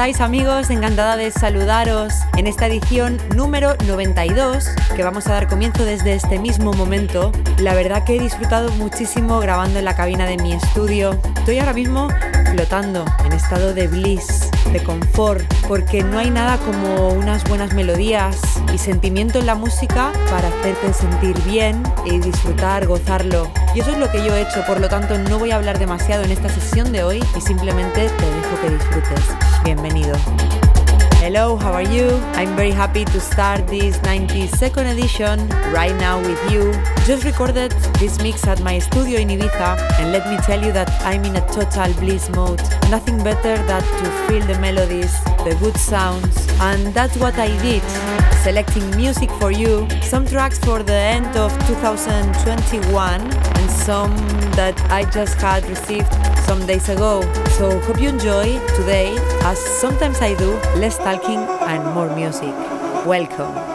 Estáis amigos? Encantada de saludaros en esta edición número 92 que vamos a dar comienzo desde este mismo momento. La verdad que he disfrutado muchísimo grabando en la cabina de mi estudio. Estoy ahora mismo flotando en estado de bliss, de confort, porque no hay nada como unas buenas melodías y sentimiento en la música para hacerte sentir bien y disfrutar, gozarlo. Y eso es lo que yo he hecho, por lo tanto no voy a hablar demasiado en esta sesión de hoy y simplemente te dejo que disfrutes. Bienvenido. Hello, how are you? I'm very happy to start this 92nd edition right now with you. Just recorded this mix at my studio in Ibiza, and let me tell you that I'm in a total bliss mode. Nothing better than to feel the melodies, the good sounds, and that's what I did. Selecting music for you, some tracks for the end of 2021, and some that I just had received some days ago. So hope you enjoy today, as sometimes I do, less talking and more music. Welcome.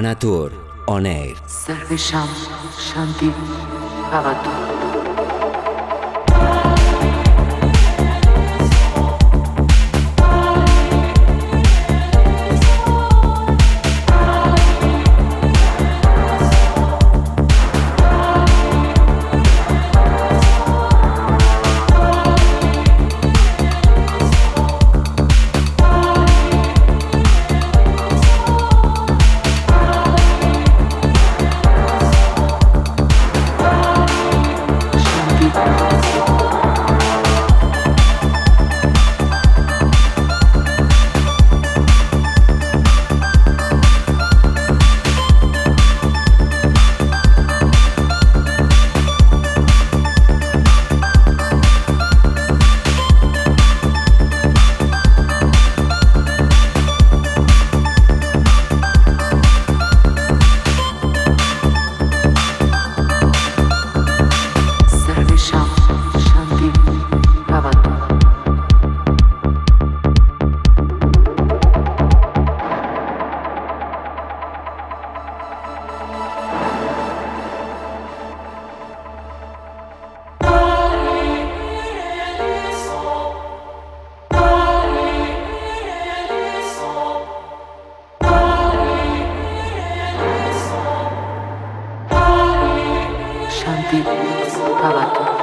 Anatur On Air. Deep Pavato.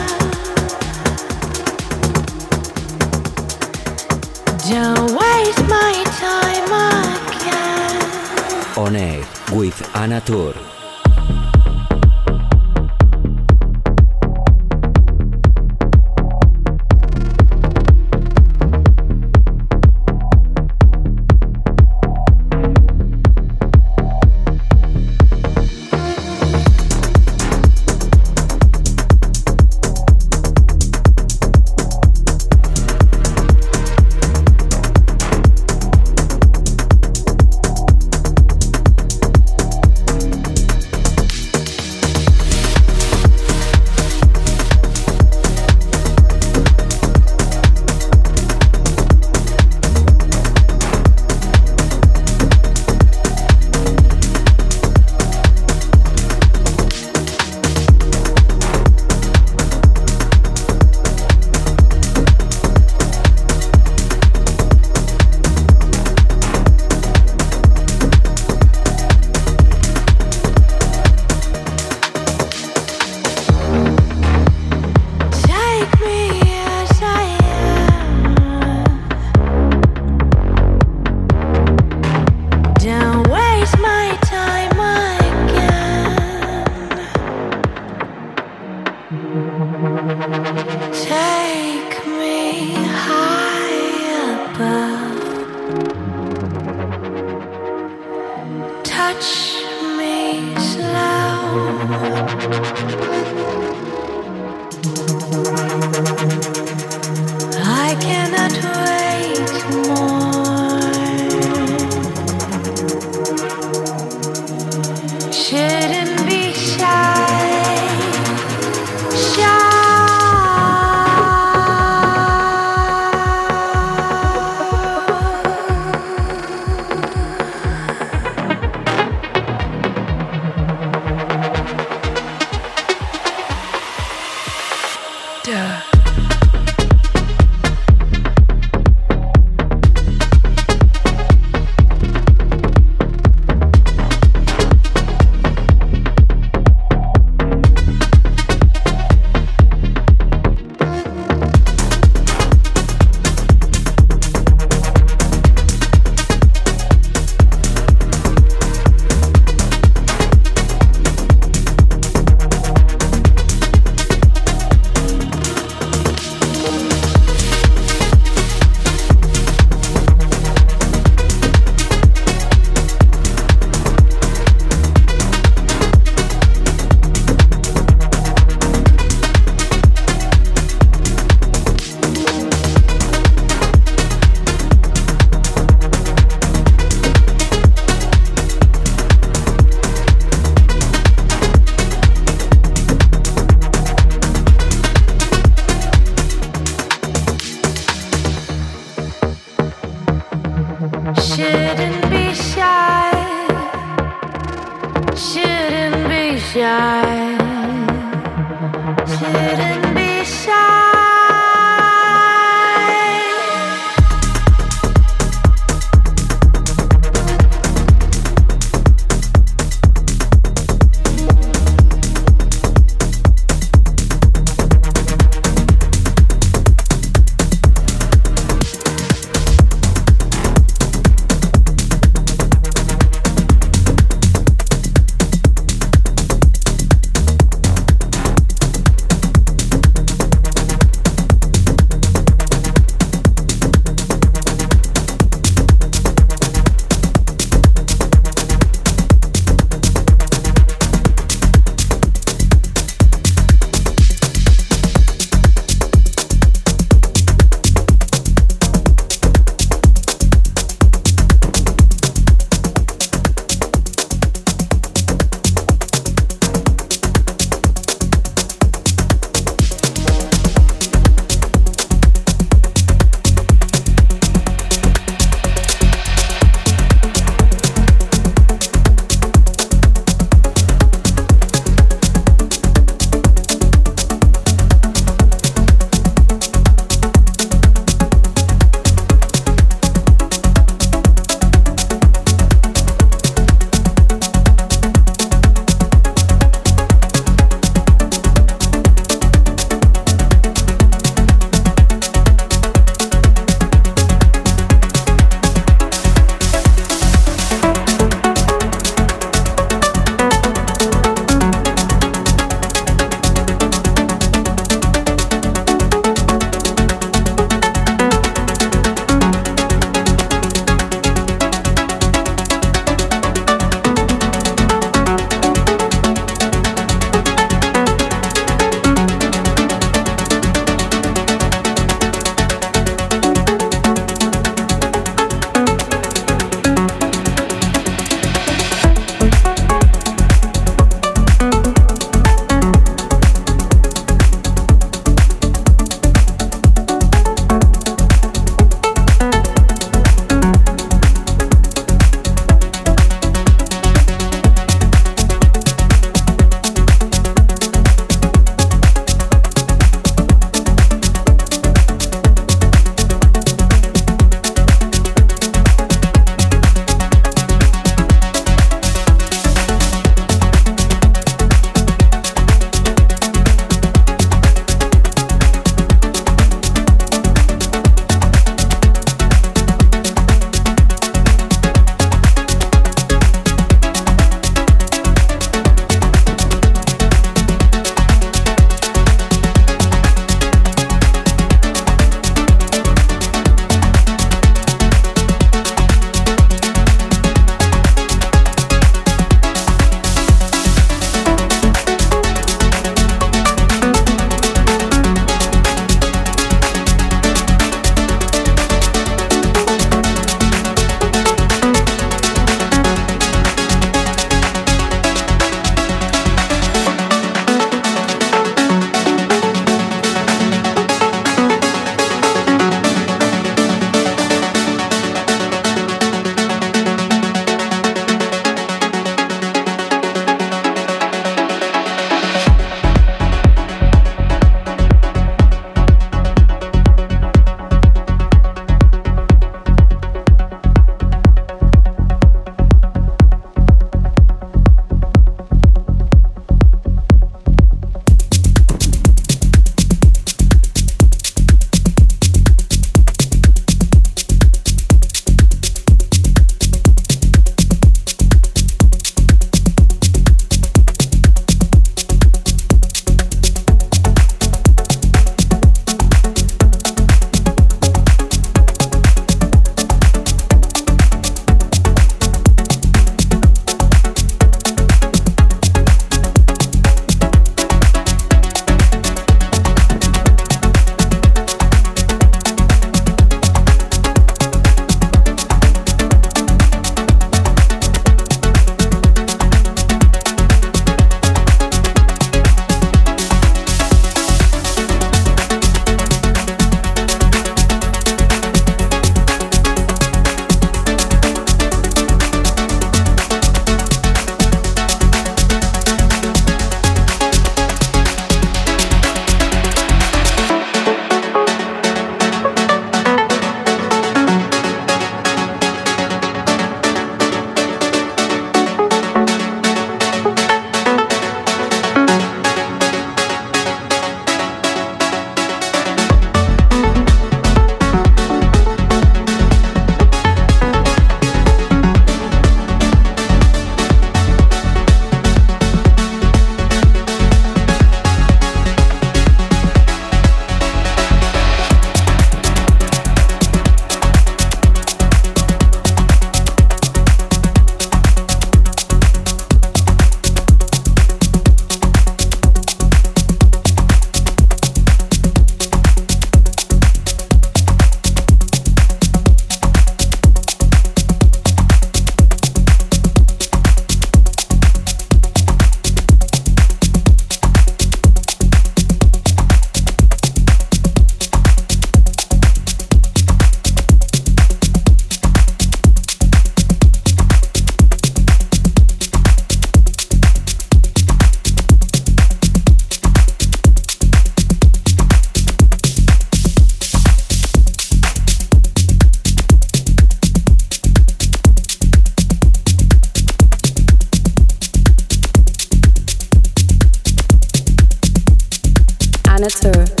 planet Earth.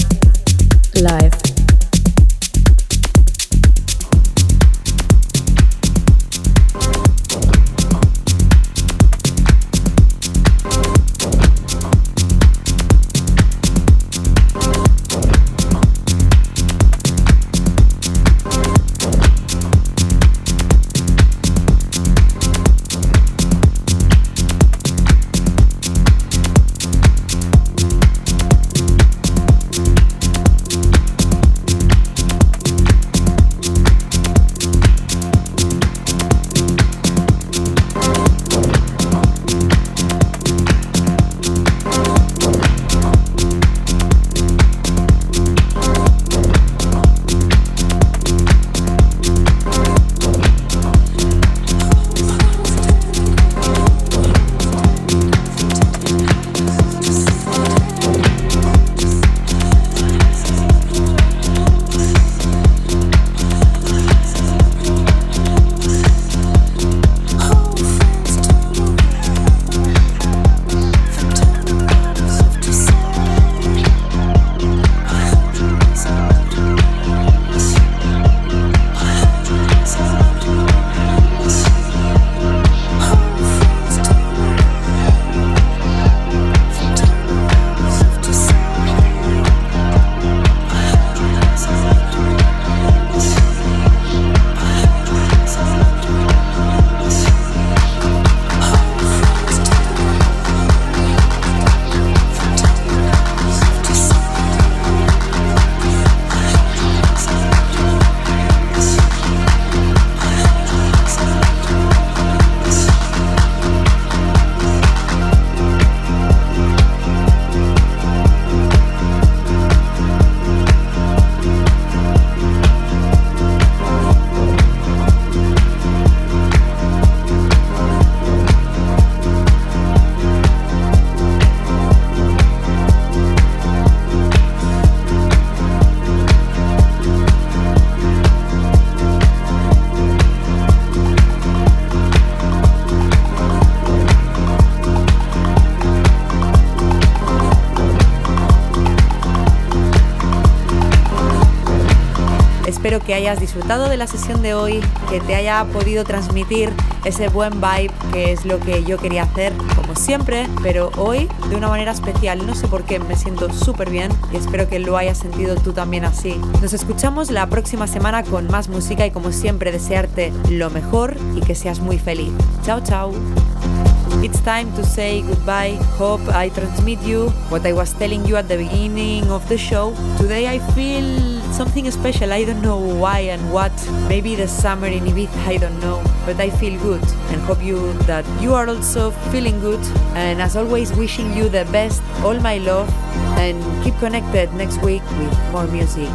Que hayas disfrutado de la sesión de hoy, que te haya podido transmitir ese buen vibe que es lo que yo quería hacer, como siempre, pero hoy de una manera especial. No sé por qué, me siento súper bien y espero que lo hayas sentido tú también así. Nos escuchamos la próxima semana con más música y como siempre desearte lo mejor y que seas muy feliz. Chao, chao. It's time to say goodbye. Hope I transmit you what I was telling you at the beginning of the show. Today I feel something special. I don't know why and what. Maybe the summer in Ibiza, I don't know. But I feel good and hope you that you are also feeling good. And as always, wishing you the best. All my love and keep connected next week with more music.